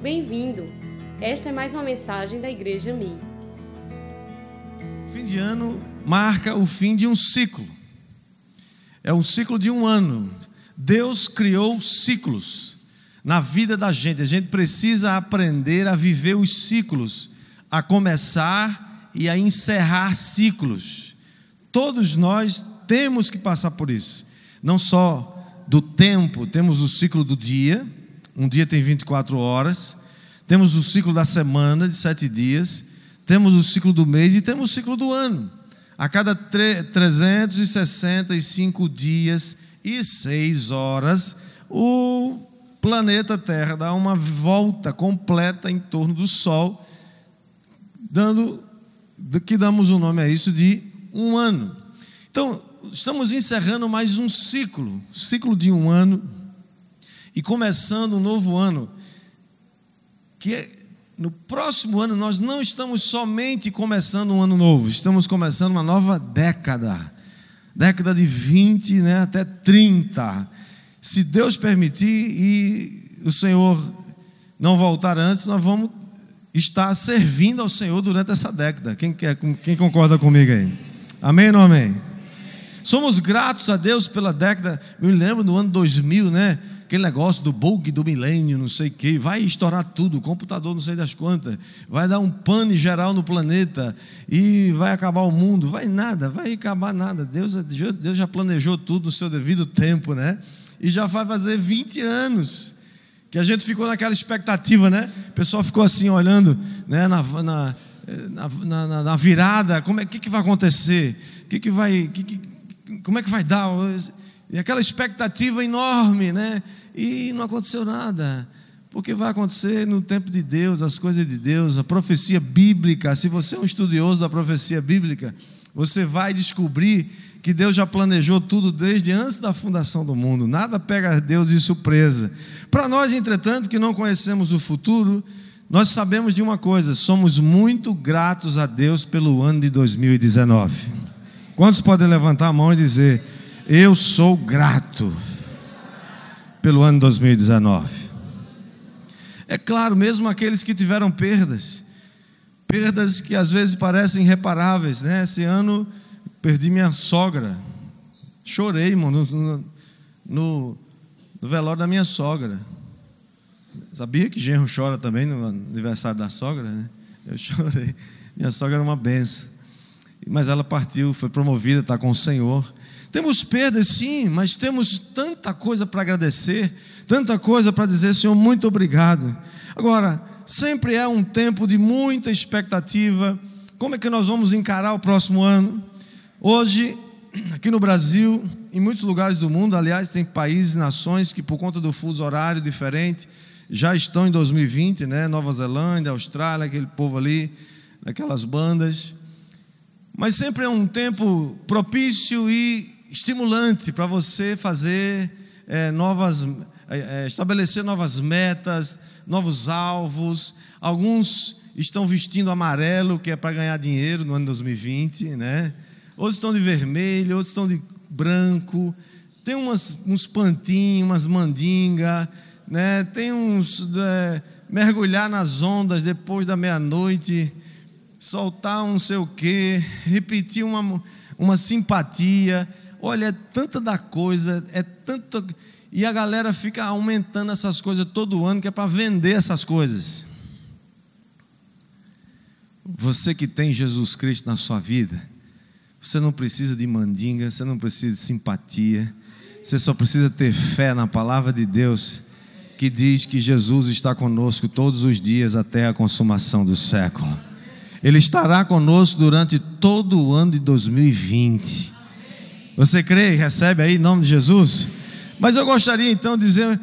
Bem-vindo! Esta é mais uma mensagem da Igreja Mi. Fim de ano marca o fim de um ciclo. É um ciclo de um ano. Deus criou ciclos na vida da gente. A gente precisa aprender a viver os ciclos, a começar e a encerrar ciclos. Todos nós temos que passar por isso. Não só do tempo, temos o ciclo do dia, um dia tem 24 horas, temos o ciclo da semana, de sete dias, temos o ciclo do mês e temos o ciclo do ano. A cada 365 dias e seis horas, o planeta Terra dá uma volta completa em torno do Sol, dando que damos o nome a isso de um ano. Então, estamos encerrando mais um ciclo, ciclo de um ano, e começando um novo ano, que é, no próximo ano nós não estamos somente começando um ano novo, estamos começando uma nova década, década de 20 né, até 30. Se Deus permitir e o Senhor não voltar antes, nós vamos estar servindo ao Senhor durante essa década. Quem, quer, quem concorda comigo aí? Amém ou não amém? Somos gratos a Deus pela década. Eu me lembro do ano 2000, né? Aquele negócio do bug do milênio, não sei o quê, vai estourar tudo, computador não sei das quantas, vai dar um pane geral no planeta e vai acabar o mundo. Vai nada, vai acabar nada. Deus, Deus já planejou tudo no seu devido tempo, né? E já vai fazer 20 anos que a gente ficou naquela expectativa, né? O pessoal ficou assim olhando, né? Na, na, na, na, virada, como é que, que vai acontecer? O que, que vai. Que, que, como é que vai dar? E aquela expectativa enorme, né? E não aconteceu nada. Porque vai acontecer no tempo de Deus, as coisas de Deus, a profecia bíblica. Se você é um estudioso da profecia bíblica, você vai descobrir que Deus já planejou tudo desde antes da fundação do mundo. Nada pega Deus de surpresa. Para nós, entretanto, que não conhecemos o futuro, nós sabemos de uma coisa: somos muito gratos a Deus pelo ano de 2019. Quantos podem levantar a mão e dizer: Eu sou grato pelo ano 2019? É claro, mesmo aqueles que tiveram perdas, perdas que às vezes parecem irreparáveis, né? Esse ano perdi minha sogra, chorei, mano, no, no, no velório da minha sogra. Sabia que genro chora também no aniversário da sogra, né? Eu chorei. Minha sogra era uma benção mas ela partiu, foi promovida, está com o Senhor. Temos perdas, sim, mas temos tanta coisa para agradecer, tanta coisa para dizer, Senhor, muito obrigado. Agora, sempre é um tempo de muita expectativa. Como é que nós vamos encarar o próximo ano? Hoje, aqui no Brasil, em muitos lugares do mundo, aliás, tem países nações que, por conta do fuso horário diferente, já estão em 2020, né? Nova Zelândia, Austrália, aquele povo ali, aquelas bandas. Mas sempre é um tempo propício e estimulante para você fazer é, novas, é, estabelecer novas metas, novos alvos. Alguns estão vestindo amarelo, que é para ganhar dinheiro no ano 2020, né? Outros estão de vermelho, outros estão de branco. Tem umas, uns pantinhos, umas mandinga, né? Tem uns é, mergulhar nas ondas depois da meia-noite soltar um sei o quê, repetir uma, uma simpatia. Olha, é tanta da coisa, é tanto. E a galera fica aumentando essas coisas todo ano, que é para vender essas coisas. Você que tem Jesus Cristo na sua vida, você não precisa de mandinga, você não precisa de simpatia, você só precisa ter fé na palavra de Deus, que diz que Jesus está conosco todos os dias até a consumação do século. Ele estará conosco durante todo o ano de 2020. Você crê e recebe aí em nome de Jesus? Mas eu gostaria então de dizer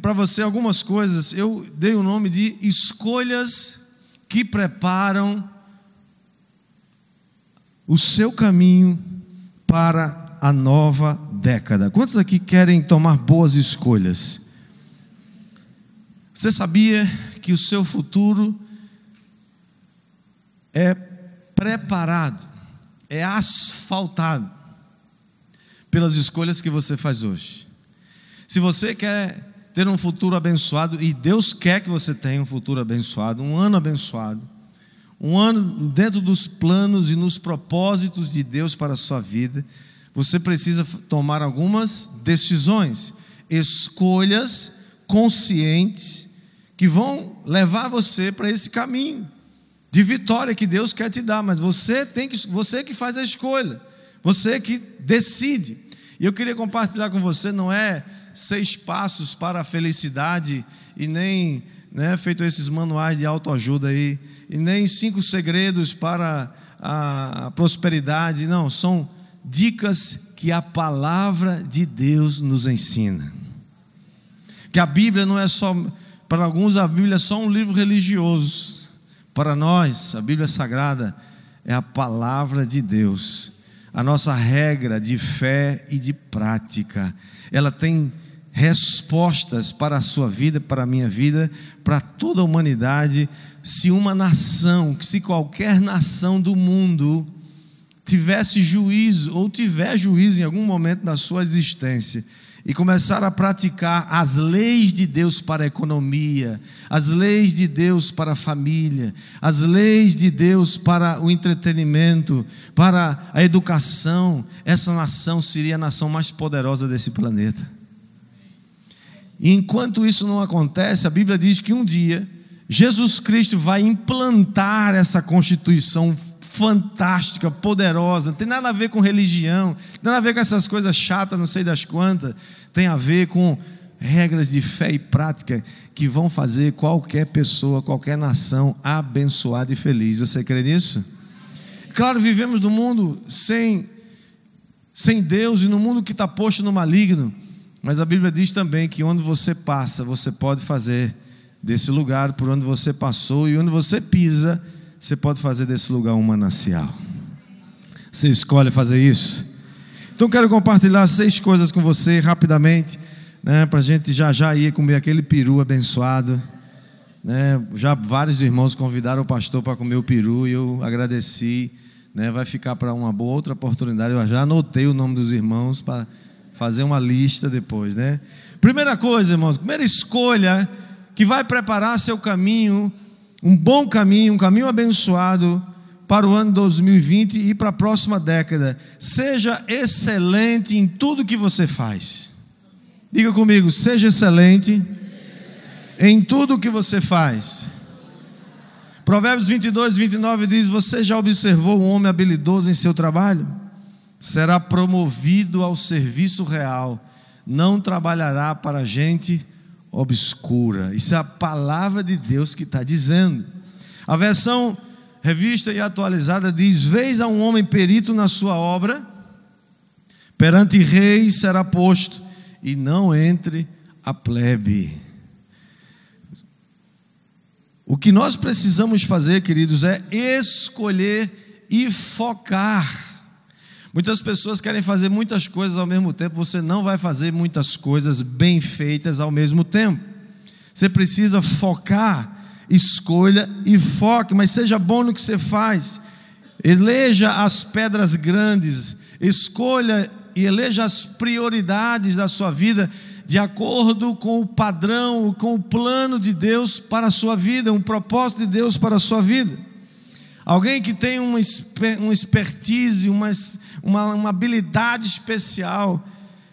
para você algumas coisas. Eu dei o nome de escolhas que preparam o seu caminho para a nova década. Quantos aqui querem tomar boas escolhas? Você sabia que o seu futuro é preparado, é asfaltado pelas escolhas que você faz hoje. Se você quer ter um futuro abençoado, e Deus quer que você tenha um futuro abençoado, um ano abençoado, um ano dentro dos planos e nos propósitos de Deus para a sua vida, você precisa tomar algumas decisões, escolhas conscientes que vão levar você para esse caminho de vitória que Deus quer te dar, mas você tem que você que faz a escolha, você que decide. E eu queria compartilhar com você não é seis passos para a felicidade e nem né, feito esses manuais de autoajuda aí e nem cinco segredos para a prosperidade, não, são dicas que a palavra de Deus nos ensina. Que a Bíblia não é só para alguns a Bíblia é só um livro religioso. Para nós, a Bíblia Sagrada é a palavra de Deus, a nossa regra de fé e de prática. Ela tem respostas para a sua vida, para a minha vida, para toda a humanidade. Se uma nação, se qualquer nação do mundo tivesse juízo ou tiver juízo em algum momento da sua existência, e começar a praticar as leis de Deus para a economia, as leis de Deus para a família, as leis de Deus para o entretenimento, para a educação, essa nação seria a nação mais poderosa desse planeta. E enquanto isso não acontece, a Bíblia diz que um dia Jesus Cristo vai implantar essa constituição fantástica, poderosa, não tem nada a ver com religião, nada a ver com essas coisas chatas, não sei das quantas, tem a ver com regras de fé e prática que vão fazer qualquer pessoa, qualquer nação abençoada e feliz. Você crê nisso? Claro, vivemos num mundo sem, sem Deus e num mundo que está posto no maligno, mas a Bíblia diz também que onde você passa, você pode fazer desse lugar por onde você passou e onde você pisa, você pode fazer desse lugar um manancial. Você escolhe fazer isso. Então quero compartilhar seis coisas com você rapidamente, né, para a gente já já ir comer aquele peru abençoado. Né, já vários irmãos convidaram o pastor para comer o peru e eu agradeci. Né, vai ficar para uma boa outra oportunidade. Eu já anotei o nome dos irmãos para fazer uma lista depois, né? Primeira coisa, irmãos, primeira escolha que vai preparar seu caminho um bom caminho, um caminho abençoado para o ano 2020 e para a próxima década. Seja excelente em tudo que você faz. Diga comigo, seja excelente em tudo que você faz. Provérbios 22, 29 diz: Você já observou um homem habilidoso em seu trabalho? Será promovido ao serviço real, não trabalhará para gente obscura. Isso é a palavra de Deus que está dizendo. A versão revista e atualizada diz: Vês a um homem perito na sua obra, perante reis será posto, e não entre a plebe. O que nós precisamos fazer, queridos, é escolher e focar. Muitas pessoas querem fazer muitas coisas ao mesmo tempo, você não vai fazer muitas coisas bem feitas ao mesmo tempo. Você precisa focar, escolha e foque, mas seja bom no que você faz. Eleja as pedras grandes, escolha e eleja as prioridades da sua vida de acordo com o padrão, com o plano de Deus para a sua vida, um propósito de Deus para a sua vida. Alguém que tem uma, uma expertise, uma, uma, uma habilidade especial,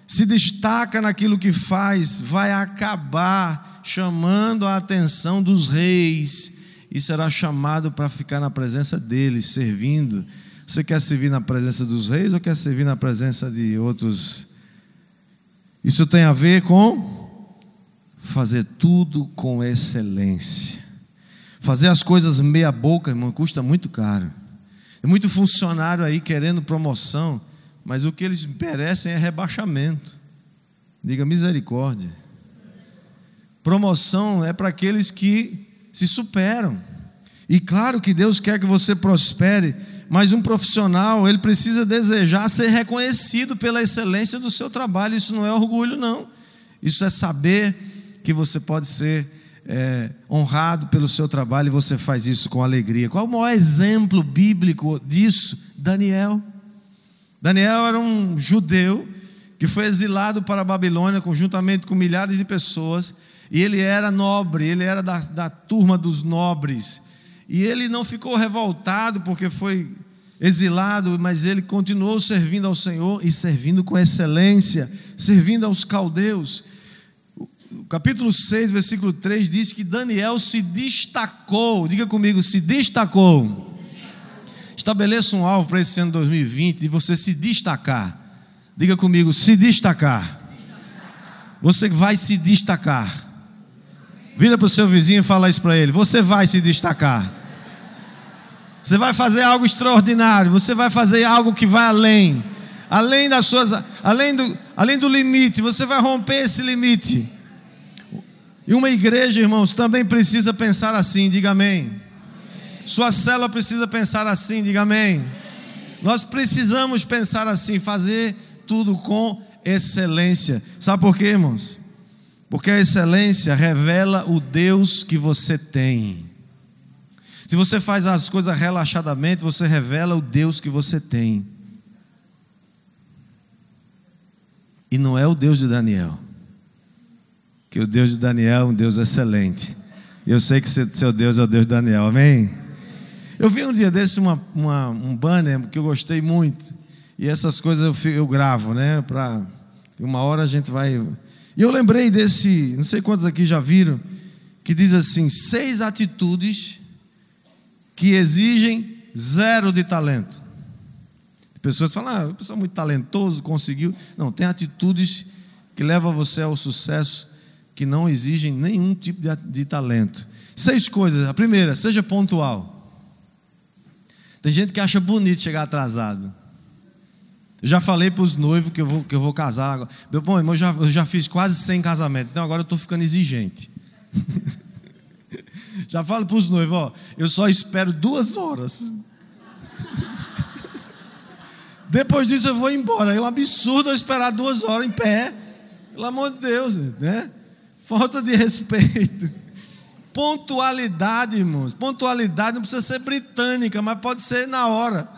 se destaca naquilo que faz, vai acabar chamando a atenção dos reis e será chamado para ficar na presença deles, servindo. Você quer servir na presença dos reis ou quer servir na presença de outros? Isso tem a ver com fazer tudo com excelência. Fazer as coisas meia boca, irmão, custa muito caro. Tem muito funcionário aí querendo promoção, mas o que eles merecem é rebaixamento. Diga misericórdia. Promoção é para aqueles que se superam. E claro que Deus quer que você prospere, mas um profissional, ele precisa desejar ser reconhecido pela excelência do seu trabalho. Isso não é orgulho, não. Isso é saber que você pode ser é, honrado pelo seu trabalho e você faz isso com alegria. Qual o maior exemplo bíblico disso? Daniel. Daniel era um judeu que foi exilado para a Babilônia conjuntamente com milhares de pessoas, e ele era nobre, ele era da, da turma dos nobres, e ele não ficou revoltado porque foi exilado, mas ele continuou servindo ao Senhor e servindo com excelência, servindo aos caldeus. Capítulo 6, versículo 3 diz que Daniel se destacou, diga comigo, se destacou. Estabeleça um alvo para esse ano 2020 e você se destacar. Diga comigo, se destacar. Você vai se destacar. Vira para o seu vizinho e fala isso para ele. Você vai se destacar. Você vai fazer algo extraordinário. Você vai fazer algo que vai além. Além das suas, além do, além do limite. Você vai romper esse limite. E uma igreja, irmãos, também precisa pensar assim. Diga amém. Sua célula precisa pensar assim. Diga amém. Nós precisamos pensar assim, fazer tudo com excelência. Sabe por quê, irmãos? Porque a excelência revela o Deus que você tem. Se você faz as coisas relaxadamente, você revela o Deus que você tem. E não é o Deus de Daniel. Que o Deus de Daniel é um Deus excelente. Eu sei que seu Deus é o Deus de Daniel, amém? Eu vi um dia desse uma, uma, um banner que eu gostei muito. E essas coisas eu, eu gravo, né? Para uma hora a gente vai. E eu lembrei desse, não sei quantos aqui já viram, que diz assim: seis atitudes que exigem zero de talento. Pessoas falam, ah, pessoal é muito talentoso, conseguiu. Não, tem atitudes que levam você ao sucesso que não exigem nenhum tipo de, de talento. Seis coisas. A primeira, seja pontual. Tem gente que acha bonito chegar atrasado. Eu já falei para os noivos que eu vou, que eu vou casar. Agora. Bom, irmão, eu já, eu já fiz quase 100 casamentos, então agora eu estou ficando exigente. já falo para os noivos, ó, eu só espero duas horas. Depois disso eu vou embora. É um absurdo eu esperar duas horas em pé. Pelo amor de Deus, né? Falta de respeito. Pontualidade, irmãos. Pontualidade não precisa ser britânica, mas pode ser na hora.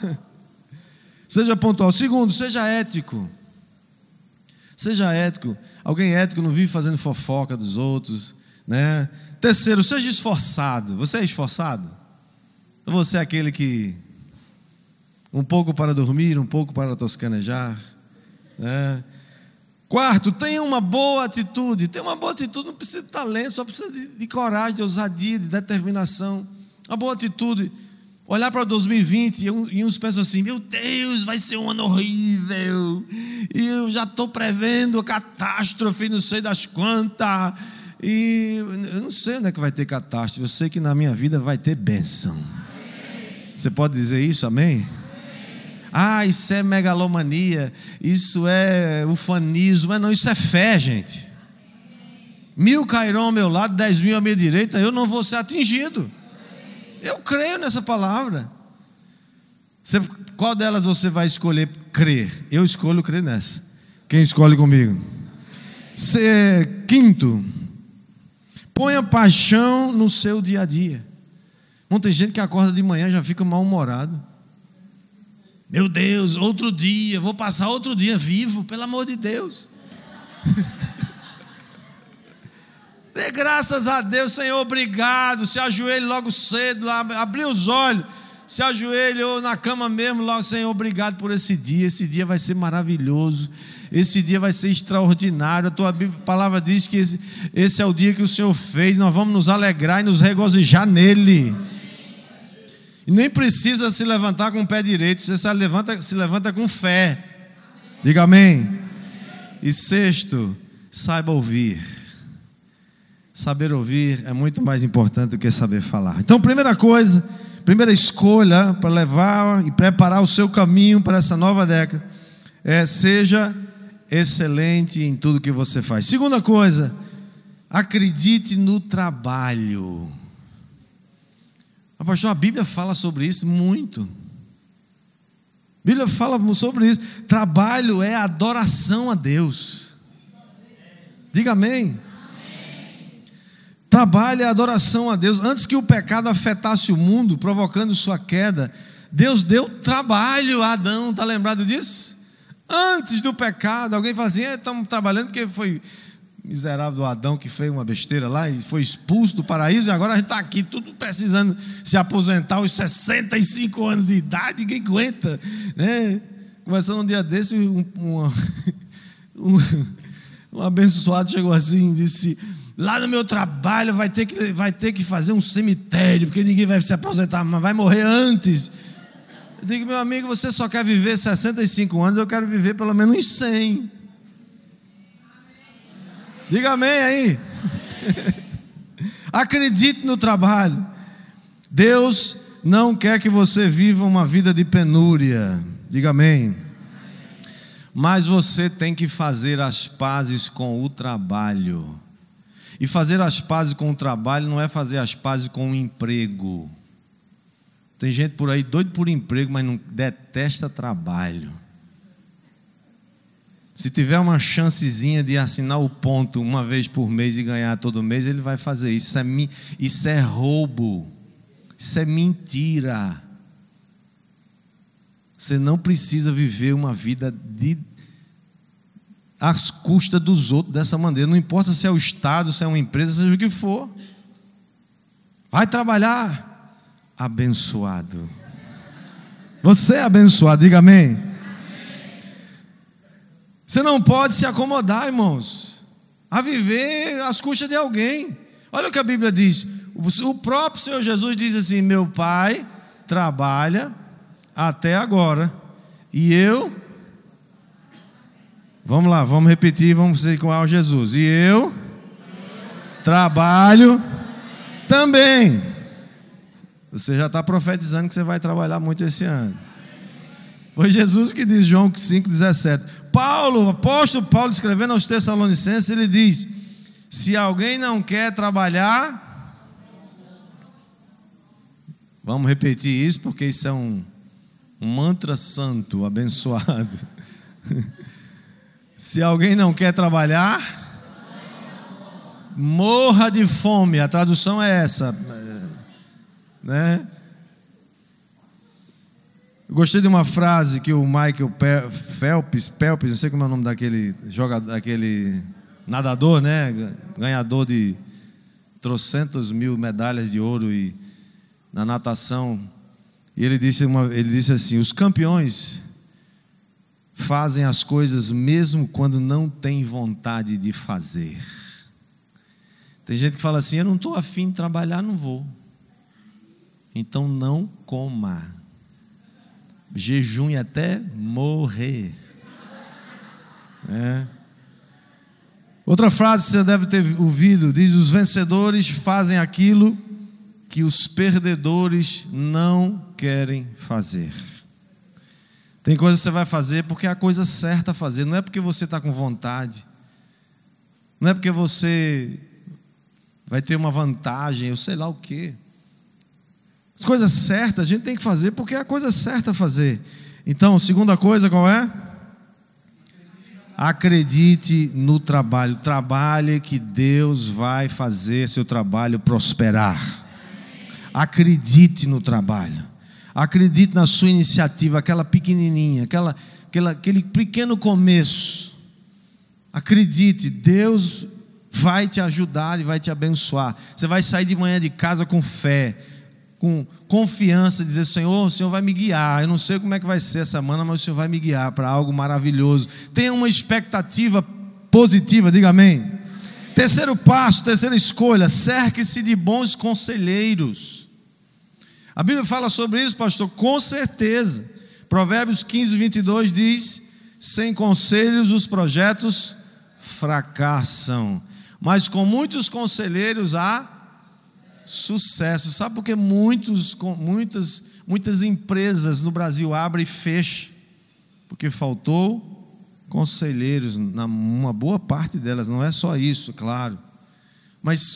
Seja pontual. Segundo, seja ético. Seja ético. Alguém ético não vive fazendo fofoca dos outros, né? Terceiro, seja esforçado. Você é esforçado? Ou você é aquele que um pouco para dormir, um pouco para toscanejar, né? Quarto, tenha uma boa atitude. Tem uma boa atitude, não precisa de talento, só precisa de, de coragem, de ousadia, de determinação. Uma boa atitude olhar para 2020 e uns pensam assim: meu Deus, vai ser um ano horrível, e eu já estou prevendo catástrofe, não sei das quantas, e eu não sei onde é que vai ter catástrofe, eu sei que na minha vida vai ter bênção. Você pode dizer isso, amém? Ah, isso é megalomania, isso é ufanismo, mas não, isso é fé, gente. Mil cairão ao meu lado, dez mil à minha direita, eu não vou ser atingido. Eu creio nessa palavra. Você, qual delas você vai escolher crer? Eu escolho crer nessa. Quem escolhe comigo? Se, quinto, ponha paixão no seu dia a dia. Muita gente que acorda de manhã já fica mal-humorado. Meu Deus, outro dia, vou passar outro dia vivo, pelo amor de Deus. Dê graças a Deus, Senhor, obrigado. Se ajoelhe logo cedo, abriu os olhos, se ajoelhe na cama mesmo, logo, Senhor, obrigado por esse dia. Esse dia vai ser maravilhoso. Esse dia vai ser extraordinário. A tua palavra diz que esse, esse é o dia que o Senhor fez. Nós vamos nos alegrar e nos regozijar nele. E nem precisa se levantar com o pé direito, você se levanta, se levanta com fé. Diga amém. E sexto, saiba ouvir. Saber ouvir é muito mais importante do que saber falar. Então, primeira coisa, primeira escolha para levar e preparar o seu caminho para essa nova década é seja excelente em tudo que você faz. Segunda coisa, acredite no trabalho. A pastor, a Bíblia fala sobre isso muito. A Bíblia fala sobre isso. Trabalho é adoração a Deus. Diga amém. Trabalho é adoração a Deus. Antes que o pecado afetasse o mundo, provocando sua queda, Deus deu trabalho a Adão, está lembrado disso? Antes do pecado, alguém fala assim: é, estamos trabalhando porque foi miserável do Adão que fez uma besteira lá e foi expulso do paraíso, e agora a gente está aqui, tudo precisando se aposentar aos 65 anos de idade, ninguém aguenta. Né? Começando um dia desse, um, um, um abençoado chegou assim e disse: Lá no meu trabalho vai ter, que, vai ter que fazer um cemitério, porque ninguém vai se aposentar, mas vai morrer antes. Eu digo, meu amigo, você só quer viver 65 anos, eu quero viver pelo menos uns 100. Diga amém aí. Acredite no trabalho. Deus não quer que você viva uma vida de penúria. Diga amém. Mas você tem que fazer as pazes com o trabalho. E fazer as pazes com o trabalho não é fazer as pazes com o emprego. Tem gente por aí doido por emprego, mas não detesta trabalho. Se tiver uma chancezinha de assinar o ponto uma vez por mês e ganhar todo mês, ele vai fazer isso. Isso é, isso é roubo. Isso é mentira. Você não precisa viver uma vida de às custas dos outros dessa maneira. Não importa se é o Estado, se é uma empresa, seja o que for. Vai trabalhar abençoado. Você é abençoado, diga amém. Você não pode se acomodar, irmãos, a viver às custas de alguém. Olha o que a Bíblia diz. O próprio Senhor Jesus diz assim: Meu pai trabalha até agora, e eu. Vamos lá, vamos repetir, vamos dizer com o Jesus. E eu trabalho também. Você já está profetizando que você vai trabalhar muito esse ano. Foi Jesus que diz, João 5,17. Paulo, apóstolo Paulo, escrevendo aos Tessalonicenses, ele diz: se alguém não quer trabalhar, vamos repetir isso, porque isso é um, um mantra santo, abençoado. se alguém não quer trabalhar, morra de fome. A tradução é essa, né? Eu gostei de uma frase que o Michael Phelps, Phelps, não sei como é o nome daquele jogador, daquele nadador, né? Ganhador de trocentos mil medalhas de ouro e na natação. E ele disse, uma, ele disse assim: os campeões fazem as coisas mesmo quando não têm vontade de fazer. Tem gente que fala assim: eu não estou afim de trabalhar, não vou. Então não coma jejum até morrer. É. Outra frase que você deve ter ouvido diz: Os vencedores fazem aquilo que os perdedores não querem fazer. Tem coisa que você vai fazer porque é a coisa certa a fazer, não é porque você está com vontade, não é porque você vai ter uma vantagem, eu sei lá o quê. As coisas certas a gente tem que fazer porque é a coisa certa a fazer. Então, segunda coisa qual é? Acredite no trabalho. Trabalhe que Deus vai fazer seu trabalho prosperar. Acredite no trabalho. Acredite na sua iniciativa, aquela pequenininha, aquela, aquela, aquele pequeno começo. Acredite, Deus vai te ajudar e vai te abençoar. Você vai sair de manhã de casa com fé com confiança, dizer: Senhor, o Senhor vai me guiar. Eu não sei como é que vai ser essa semana, mas o Senhor vai me guiar para algo maravilhoso. Tenha uma expectativa positiva, diga amém. Terceiro passo, terceira escolha: cerque-se de bons conselheiros. A Bíblia fala sobre isso, pastor, com certeza. Provérbios 15, 22 diz: sem conselhos os projetos fracassam, mas com muitos conselheiros há sucesso. Sabe por que muitos, muitas, muitas empresas no Brasil abrem e fecham? Porque faltou conselheiros, na uma boa parte delas, não é só isso, claro. Mas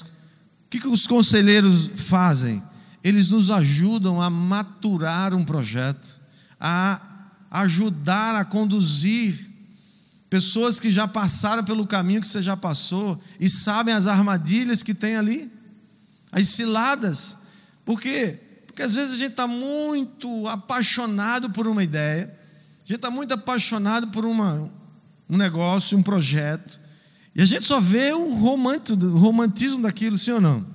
o que, que os conselheiros fazem? Eles nos ajudam a maturar um projeto, a ajudar a conduzir pessoas que já passaram pelo caminho que você já passou e sabem as armadilhas que tem ali as ciladas. Por quê? Porque às vezes a gente está muito apaixonado por uma ideia, A gente está muito apaixonado por uma, um negócio, um projeto. E a gente só vê o romantismo daquilo, sim ou não?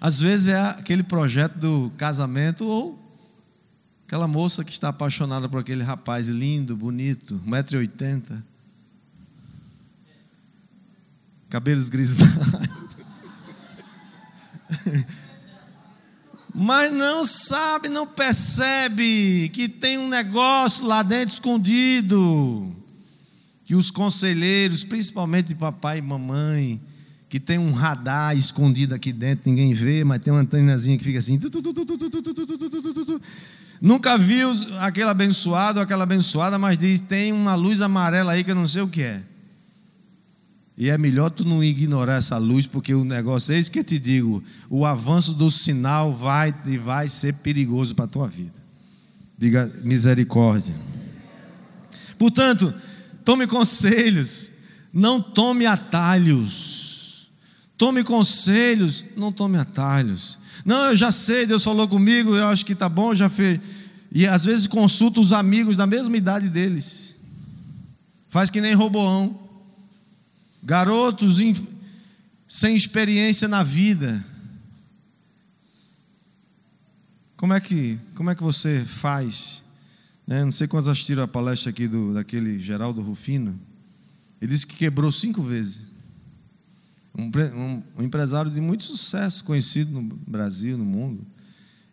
Às vezes é aquele projeto do casamento ou aquela moça que está apaixonada por aquele rapaz lindo, bonito, 1,80m. Cabelos grisalhos. Mas não sabe, não percebe que tem um negócio lá dentro escondido. Que os conselheiros, principalmente papai e mamãe, que tem um radar escondido aqui dentro, ninguém vê, mas tem uma antenazinha que fica assim. Nunca viu aquele abençoado aquela abençoada, mas diz: tem uma luz amarela aí que eu não sei o que é. E é melhor tu não ignorar essa luz, porque o negócio é isso que eu te digo: o avanço do sinal vai e vai ser perigoso para a tua vida. Diga misericórdia. Portanto, tome conselhos, não tome atalhos. Tome conselhos, não tome atalhos. Não, eu já sei, Deus falou comigo, eu acho que está bom, já fez. E às vezes consulta os amigos da mesma idade deles. Faz que nem Roboão garotos sem experiência na vida. Como é que, como é que você faz? Né? Não sei quantos assistiram a palestra aqui do, daquele Geraldo Rufino. Ele disse que quebrou cinco vezes. Um, um, um, empresário de muito sucesso, conhecido no Brasil, no mundo.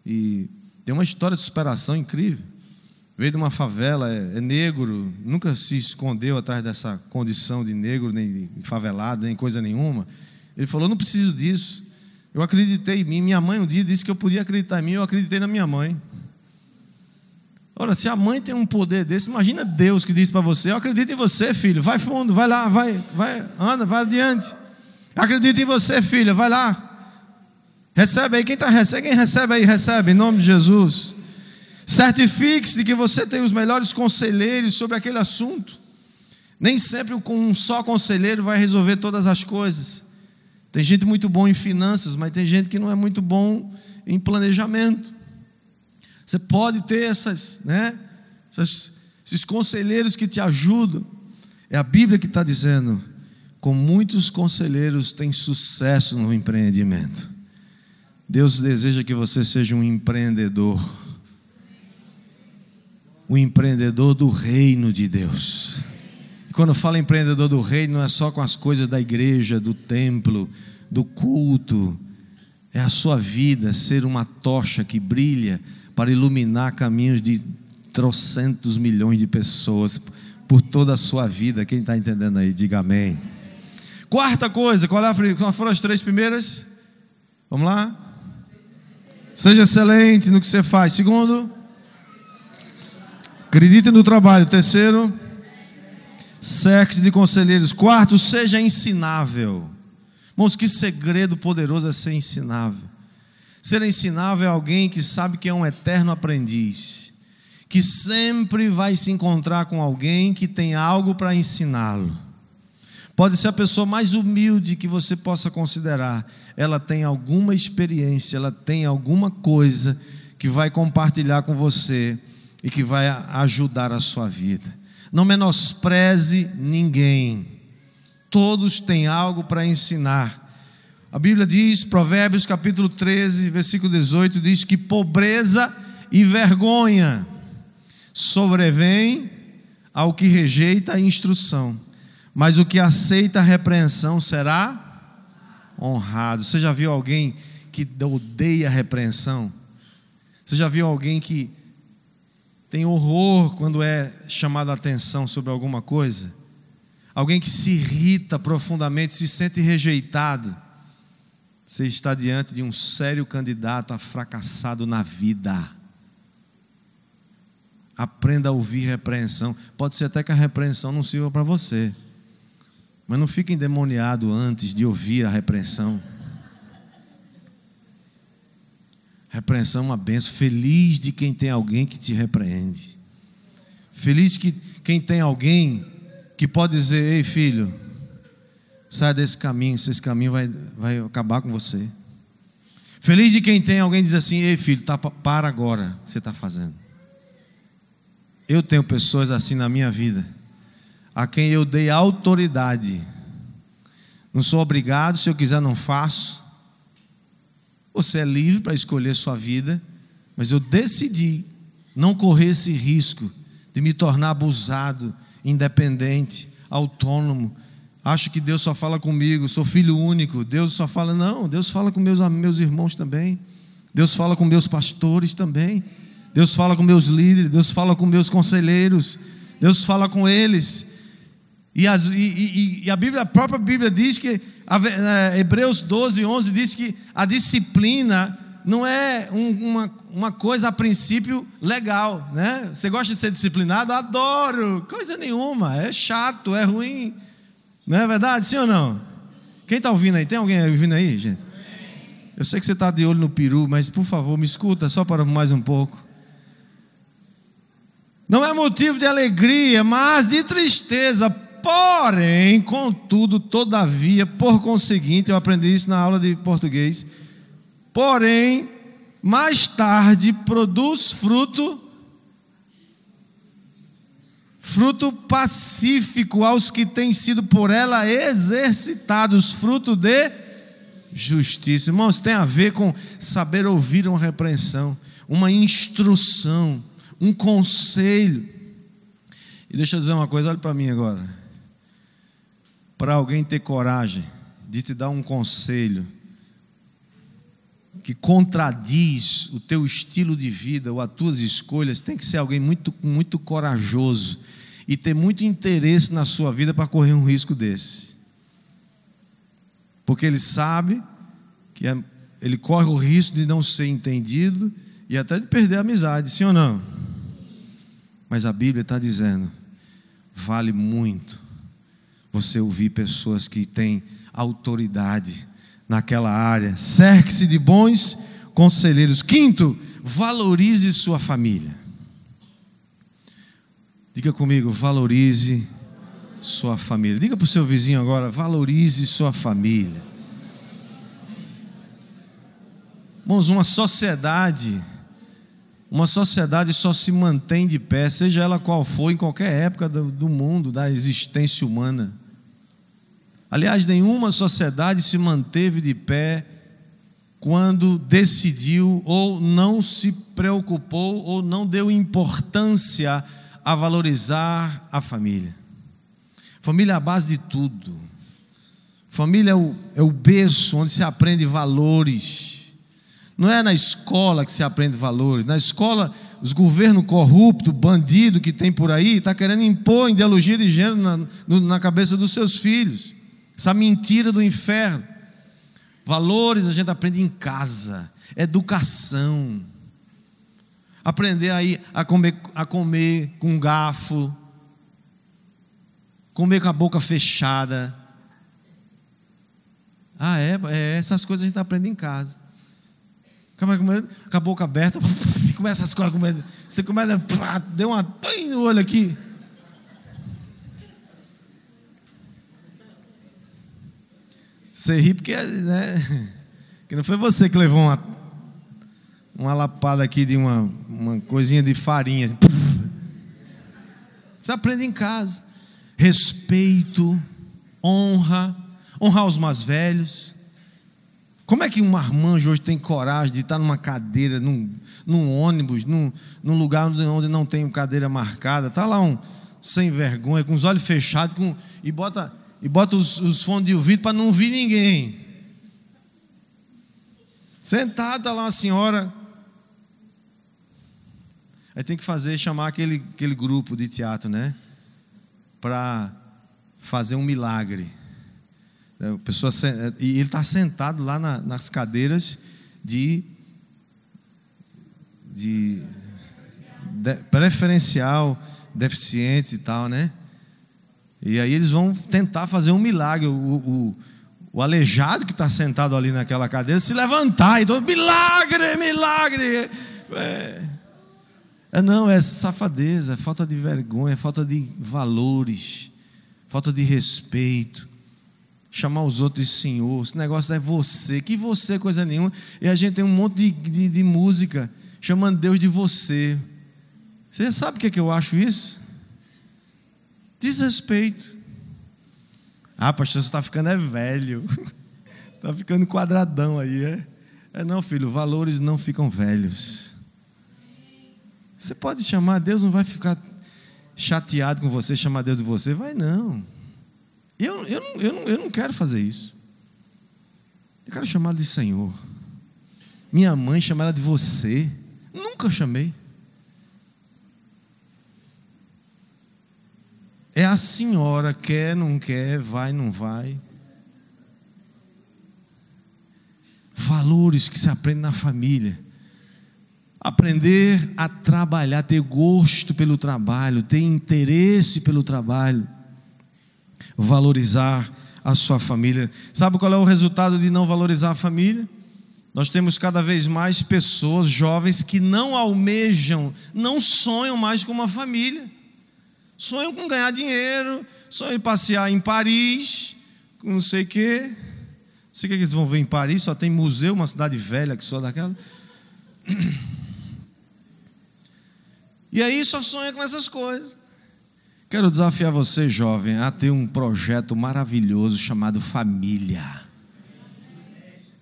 E tem uma história de superação incrível veio de uma favela, é, é, negro, nunca se escondeu atrás dessa condição de negro, nem de favelado, nem coisa nenhuma. Ele falou: não preciso disso. Eu acreditei em mim. Minha mãe um dia disse que eu podia acreditar em mim, eu acreditei na minha mãe. Ora, se a mãe tem um poder desse, imagina Deus que diz para você: Eu acredito em você, filho, vai fundo, vai lá, vai, vai, anda, vai adiante. Acredito em você, filha, vai lá. Recebe aí, quem está recebe, quem recebe aí, recebe, em nome de Jesus. Certifique-se de que você tem os melhores conselheiros sobre aquele assunto. Nem sempre com um só conselheiro vai resolver todas as coisas. Tem gente muito bom em finanças, mas tem gente que não é muito bom em planejamento. Você pode ter essas, né, essas, esses conselheiros que te ajudam. É a Bíblia que está dizendo: com muitos conselheiros tem sucesso no empreendimento. Deus deseja que você seja um empreendedor o empreendedor do reino de Deus. E quando eu falo empreendedor do reino, não é só com as coisas da igreja, do templo, do culto. É a sua vida ser uma tocha que brilha para iluminar caminhos de trocentos milhões de pessoas por toda a sua vida. Quem está entendendo aí, diga amém. Quarta coisa, qual é qual foram as três primeiras? Vamos lá? Seja excelente no que você faz. Segundo, Acredite no trabalho. Terceiro, sexo de conselheiros. Quarto, seja ensinável. Irmãos, que segredo poderoso é ser ensinável. Ser ensinável é alguém que sabe que é um eterno aprendiz, que sempre vai se encontrar com alguém que tem algo para ensiná-lo. Pode ser a pessoa mais humilde que você possa considerar, ela tem alguma experiência, ela tem alguma coisa que vai compartilhar com você e que vai ajudar a sua vida. Não menospreze ninguém. Todos têm algo para ensinar. A Bíblia diz, Provérbios capítulo 13, versículo 18, diz que pobreza e vergonha sobrevém ao que rejeita a instrução, mas o que aceita a repreensão será honrado. Você já viu alguém que odeia a repreensão? Você já viu alguém que tem horror quando é chamado a atenção sobre alguma coisa, alguém que se irrita profundamente, se sente rejeitado, você está diante de um sério candidato a fracassado na vida. Aprenda a ouvir repreensão. Pode ser até que a repreensão não sirva para você, mas não fique endemoniado antes de ouvir a repreensão. Repreensão é uma benção. Feliz de quem tem alguém que te repreende. Feliz que quem tem alguém que pode dizer: Ei, filho, sai desse caminho, esse caminho vai, vai acabar com você. Feliz de quem tem alguém que diz assim: Ei, filho, tá, para agora o que você está fazendo. Eu tenho pessoas assim na minha vida, a quem eu dei autoridade. Não sou obrigado, se eu quiser, não faço. Você é livre para escolher sua vida, mas eu decidi não correr esse risco de me tornar abusado, independente, autônomo. Acho que Deus só fala comigo, sou filho único. Deus só fala, não, Deus fala com meus, meus irmãos também. Deus fala com meus pastores também. Deus fala com meus líderes, Deus fala com meus conselheiros, Deus fala com eles. E, as, e, e, e a, Bíblia, a própria Bíblia diz que, Hebreus 12, 11 diz que a disciplina não é um, uma, uma coisa a princípio legal, né? Você gosta de ser disciplinado? Adoro, coisa nenhuma, é chato, é ruim, não é verdade? Sim ou não? Quem está ouvindo aí? Tem alguém ouvindo aí, gente? Eu sei que você está de olho no peru, mas por favor, me escuta só para mais um pouco. Não é motivo de alegria, mas de tristeza. Porém, contudo, todavia, por conseguinte, eu aprendi isso na aula de português. Porém, mais tarde produz fruto fruto pacífico aos que têm sido por ela exercitados, fruto de justiça. Irmãos, tem a ver com saber ouvir uma repreensão, uma instrução, um conselho. E deixa eu dizer uma coisa, olha para mim agora. Para alguém ter coragem de te dar um conselho que contradiz o teu estilo de vida ou as tuas escolhas, tem que ser alguém muito, muito corajoso e ter muito interesse na sua vida para correr um risco desse porque ele sabe que é, ele corre o risco de não ser entendido e até de perder a amizade, sim ou não? Mas a Bíblia está dizendo: vale muito você ouvir pessoas que têm autoridade naquela área. Cerque-se de bons conselheiros. Quinto, valorize sua família. Diga comigo, valorize sua família. Diga para o seu vizinho agora: valorize sua família. Irmãos, uma sociedade, uma sociedade só se mantém de pé, seja ela qual for, em qualquer época do, do mundo, da existência humana. Aliás, nenhuma sociedade se manteve de pé quando decidiu ou não se preocupou ou não deu importância a valorizar a família. Família é a base de tudo. Família é o, é o berço onde se aprende valores. Não é na escola que se aprende valores. Na escola, os governos corruptos, bandido que tem por aí, está querendo impor ideologia de gênero na, na cabeça dos seus filhos. Essa mentira do inferno. Valores a gente aprende em casa. Educação. Aprender aí a comer, a comer com garfo, comer com a boca fechada. Ah, é? é essas coisas a gente aprende em casa. Acaba comendo com a boca aberta, começa as coisas comendo. Você começa, deu uma pai no olho aqui. Você ri porque, né? Que não foi você que levou uma, uma lapada aqui de uma, uma coisinha de farinha. Você aprende em casa respeito, honra, honrar os mais velhos. Como é que um marmanjo hoje tem coragem de estar numa cadeira, num, num ônibus, num, num, lugar onde não tem cadeira marcada? Está lá um sem vergonha, com os olhos fechados, com, e bota, e bota os, os fones de ouvido para não ouvir ninguém. Sentada lá uma senhora. Aí tem que fazer, chamar aquele, aquele grupo de teatro, né? para fazer um milagre. A pessoa, e ele está sentado lá na, nas cadeiras de, de, de preferencial, deficientes e tal, né? E aí eles vão tentar fazer um milagre. O, o, o aleijado que está sentado ali naquela cadeira se levantar e todo milagre, milagre. É, é, não, é safadeza, é falta de vergonha, é falta de valores, falta de respeito. Chamar os outros de senhor, esse negócio é você, que você, coisa nenhuma. E a gente tem um monte de, de, de música chamando Deus de você. Você sabe o que, é que eu acho isso? Desrespeito. Ah, pastor, você está ficando é velho. Está ficando quadradão aí, é? É não, filho, valores não ficam velhos. Você pode chamar, Deus não vai ficar chateado com você, chamar Deus de você. Vai não. Eu, eu, eu, não, eu não quero fazer isso. Eu quero chamar de Senhor. Minha mãe chama ela de você. Nunca chamei. É a senhora, quer, não quer, vai, não vai. Valores que se aprende na família. Aprender a trabalhar, ter gosto pelo trabalho, ter interesse pelo trabalho. Valorizar a sua família. Sabe qual é o resultado de não valorizar a família? Nós temos cada vez mais pessoas jovens que não almejam, não sonham mais com uma família sonham com ganhar dinheiro, sonham em passear em Paris, com não sei o quê. Não sei o que eles vão ver em Paris, só tem museu, uma cidade velha que só daquela. E aí só sonha com essas coisas. Quero desafiar você, jovem, a ter um projeto maravilhoso chamado família.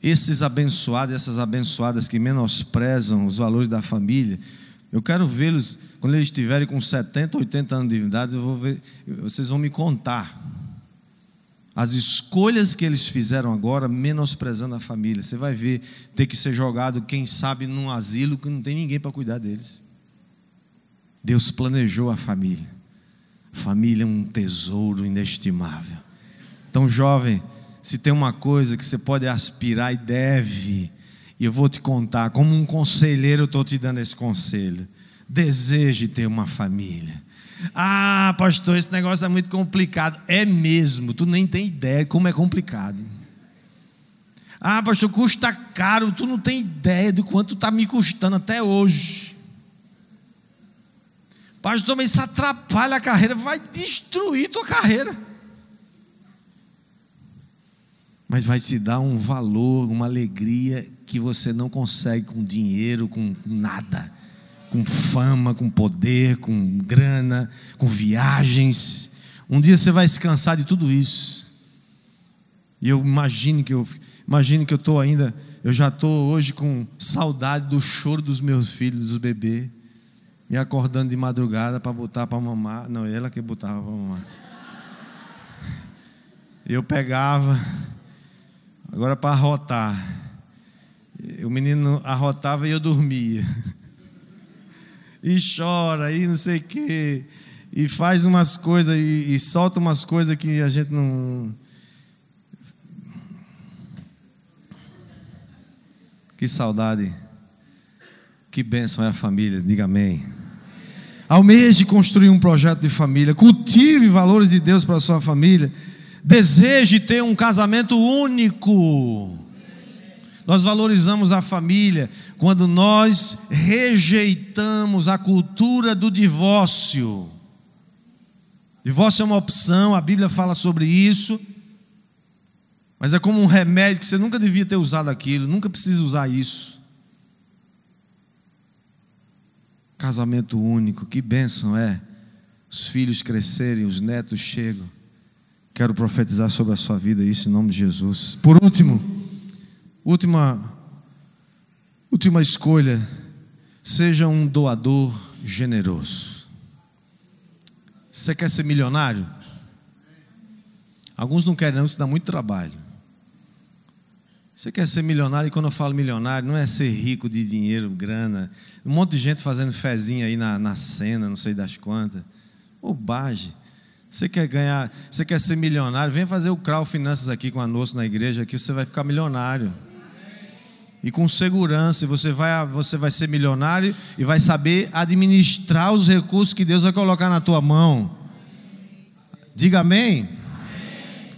Esses abençoados, essas abençoadas que menosprezam os valores da família, eu quero vê-los, quando eles estiverem com 70, 80 anos de idade, eu vou ver, vocês vão me contar as escolhas que eles fizeram agora, menosprezando a família. Você vai ver ter que ser jogado, quem sabe, num asilo que não tem ninguém para cuidar deles. Deus planejou a família. Família é um tesouro inestimável. Então, jovem, se tem uma coisa que você pode aspirar e deve, e eu vou te contar, como um conselheiro, eu estou te dando esse conselho. Deseje ter uma família. Ah, pastor, esse negócio é muito complicado. É mesmo, tu nem tem ideia como é complicado. Ah, pastor, custa caro, tu não tem ideia do quanto está me custando até hoje. Pastor, mas isso atrapalha a carreira, vai destruir tua carreira mas vai te dar um valor, uma alegria que você não consegue com dinheiro, com nada, com fama, com poder, com grana, com viagens. Um dia você vai se cansar de tudo isso. E eu imagino que eu imagino que eu estou ainda, eu já estou hoje com saudade do choro dos meus filhos, dos bebês, me acordando de madrugada para botar para mamar. Não, ela que botava para mamar. Eu pegava Agora para arrotar. O menino arrotava e eu dormia. E chora, e não sei o quê. E faz umas coisas, e, e solta umas coisas que a gente não. Que saudade. Que bênção é a família. Diga amém. Almeje construir um projeto de família. Cultive valores de Deus para a sua família. Deseje ter um casamento único. Nós valorizamos a família quando nós rejeitamos a cultura do divórcio. Divórcio é uma opção, a Bíblia fala sobre isso. Mas é como um remédio que você nunca devia ter usado aquilo, nunca precisa usar isso. Casamento único, que bênção é. Os filhos crescerem, os netos chegam. Quero profetizar sobre a sua vida isso em nome de Jesus. Por último, última última escolha, seja um doador generoso. Você quer ser milionário? Alguns não querem, não, isso dá muito trabalho. Você quer ser milionário, e quando eu falo milionário, não é ser rico de dinheiro, grana. Um monte de gente fazendo fezinha aí na, na cena, não sei das quantas. Bobagem. Você quer ganhar, você quer ser milionário? Vem fazer o Crau Finanças aqui com a nossa na igreja, que você vai ficar milionário. E com segurança, você vai, você vai ser milionário e vai saber administrar os recursos que Deus vai colocar na tua mão. Diga amém.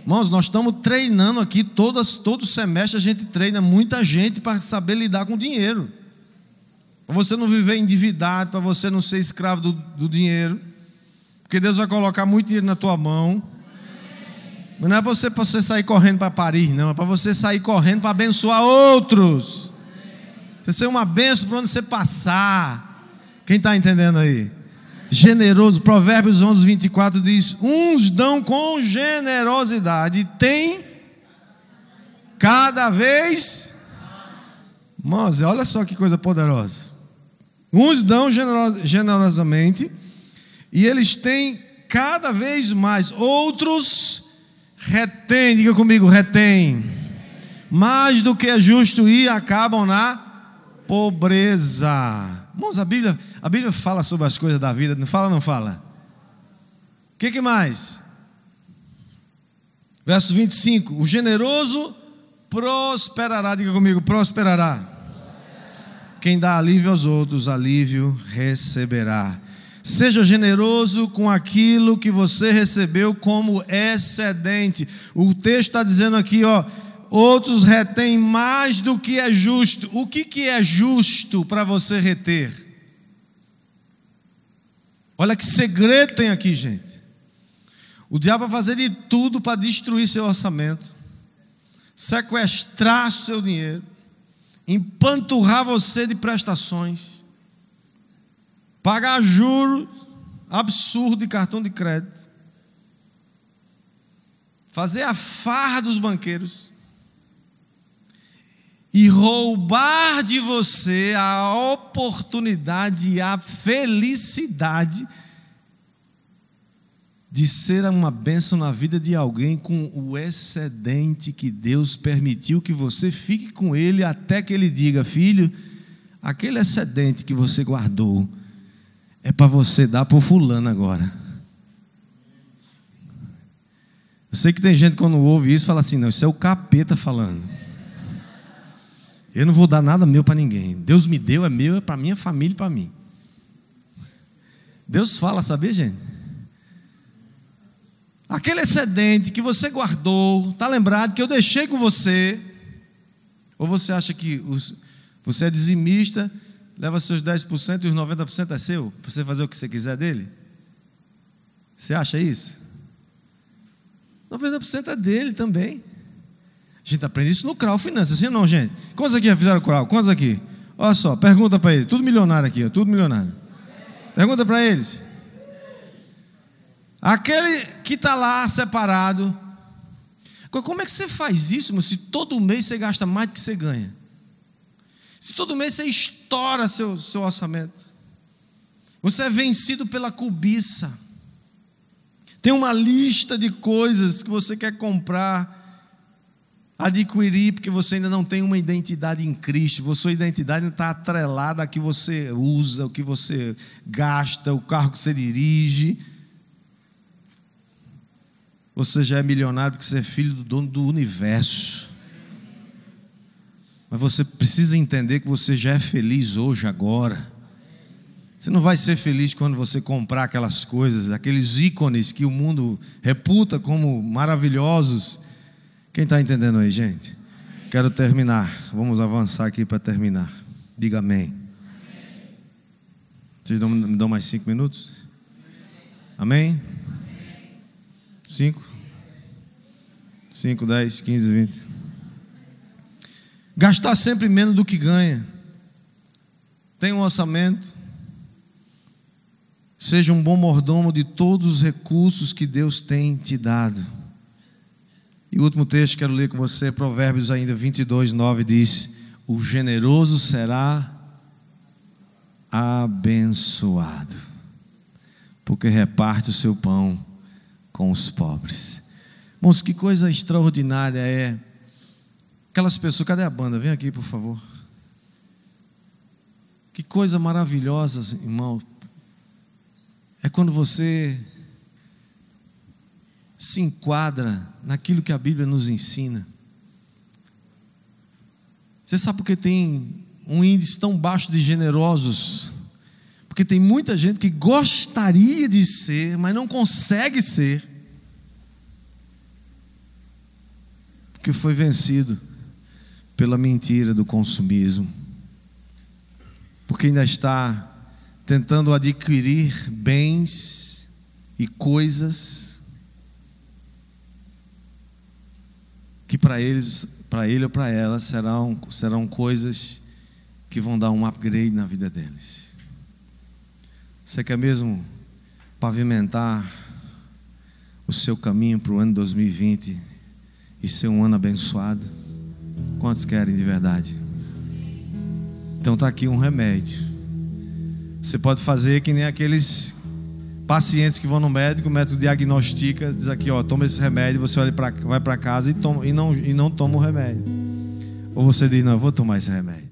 Irmãos, nós estamos treinando aqui, todas, todo semestre a gente treina muita gente para saber lidar com dinheiro. Para você não viver endividado, para você não ser escravo do, do dinheiro. Porque Deus vai colocar muito dinheiro na tua mão. Não é para você, para você sair correndo para Paris, não. É para você sair correndo para abençoar outros. Você ser uma benção para onde você passar. Quem está entendendo aí? generoso. Provérbios 11, 24 diz: Uns dão com generosidade, tem cada vez. Irmãos, olha só que coisa poderosa. Uns dão generosamente e eles têm cada vez mais, outros retêm, diga comigo, retêm, mais do que é justo e acabam na pobreza. Irmãos, a Bíblia, a Bíblia fala sobre as coisas da vida, não fala ou não fala? O que, que mais? Verso 25: O generoso prosperará, diga comigo, prosperará. Quem dá alívio aos outros, alívio receberá. Seja generoso com aquilo que você recebeu como excedente. O texto está dizendo aqui, ó, outros retêm mais do que é justo. O que, que é justo para você reter? Olha que segredo tem aqui, gente. O diabo vai fazer de tudo para destruir seu orçamento, sequestrar seu dinheiro, empanturrar você de prestações pagar juros absurdo de cartão de crédito, fazer a farra dos banqueiros. E roubar de você a oportunidade e a felicidade de ser uma bênção na vida de alguém com o excedente que Deus permitiu que você fique com ele até que ele diga: Filho, aquele excedente que você guardou é para você dar para o fulano agora. Eu sei que tem gente quando ouve isso fala assim: não, isso é o capeta falando. Eu não vou dar nada meu para ninguém. Deus me deu, é meu, é para minha família e para mim. Deus fala, sabia, gente? Aquele excedente que você guardou, está lembrado que eu deixei com você. Ou você acha que os, você é dizimista leva seus 10% e os 90% é seu, para você fazer o que você quiser dele? Você acha isso? 90% é dele também. A gente aprende isso no Crawl Finanças, assim não, gente? Quantos aqui já fizeram Crawl? Quantos aqui? Olha só, pergunta para eles. Tudo milionário aqui, ó, tudo milionário. Pergunta para eles. Aquele que está lá separado. Como é que você faz isso, se todo mês você gasta mais do que você ganha? Se todo mês você estoura seu, seu orçamento, você é vencido pela cobiça. Tem uma lista de coisas que você quer comprar, adquirir, porque você ainda não tem uma identidade em Cristo. Sua identidade está atrelada a que você usa, o que você gasta, o carro que você dirige. Você já é milionário porque você é filho do dono do universo. Mas você precisa entender que você já é feliz hoje, agora. Você não vai ser feliz quando você comprar aquelas coisas, aqueles ícones que o mundo reputa como maravilhosos. Quem está entendendo aí, gente? Quero terminar. Vamos avançar aqui para terminar. Diga amém. Vocês me dão mais cinco minutos? Amém? Cinco? Cinco, dez, quinze, vinte. Gastar sempre menos do que ganha. Tem um orçamento. Seja um bom mordomo de todos os recursos que Deus tem te dado. E o último texto que quero ler com você, Provérbios ainda 22, 9 diz: O generoso será abençoado, porque reparte o seu pão com os pobres. Irmãos, que coisa extraordinária é Aquelas pessoas, cadê a banda? Vem aqui, por favor. Que coisa maravilhosa, irmão. É quando você se enquadra naquilo que a Bíblia nos ensina. Você sabe por que tem um índice tão baixo de generosos? Porque tem muita gente que gostaria de ser, mas não consegue ser, porque foi vencido pela mentira do consumismo, porque ainda está tentando adquirir bens e coisas que para eles, para ele ou para ela serão serão coisas que vão dar um upgrade na vida deles. Você quer mesmo pavimentar o seu caminho para o ano 2020 e ser um ano abençoado? Quantos querem de verdade? Então está aqui um remédio. Você pode fazer que nem aqueles pacientes que vão no médico, o médico diagnostica, diz aqui, ó, toma esse remédio, você olha pra, vai para casa e, toma, e, não, e não toma o remédio. Ou você diz, não, eu vou tomar esse remédio.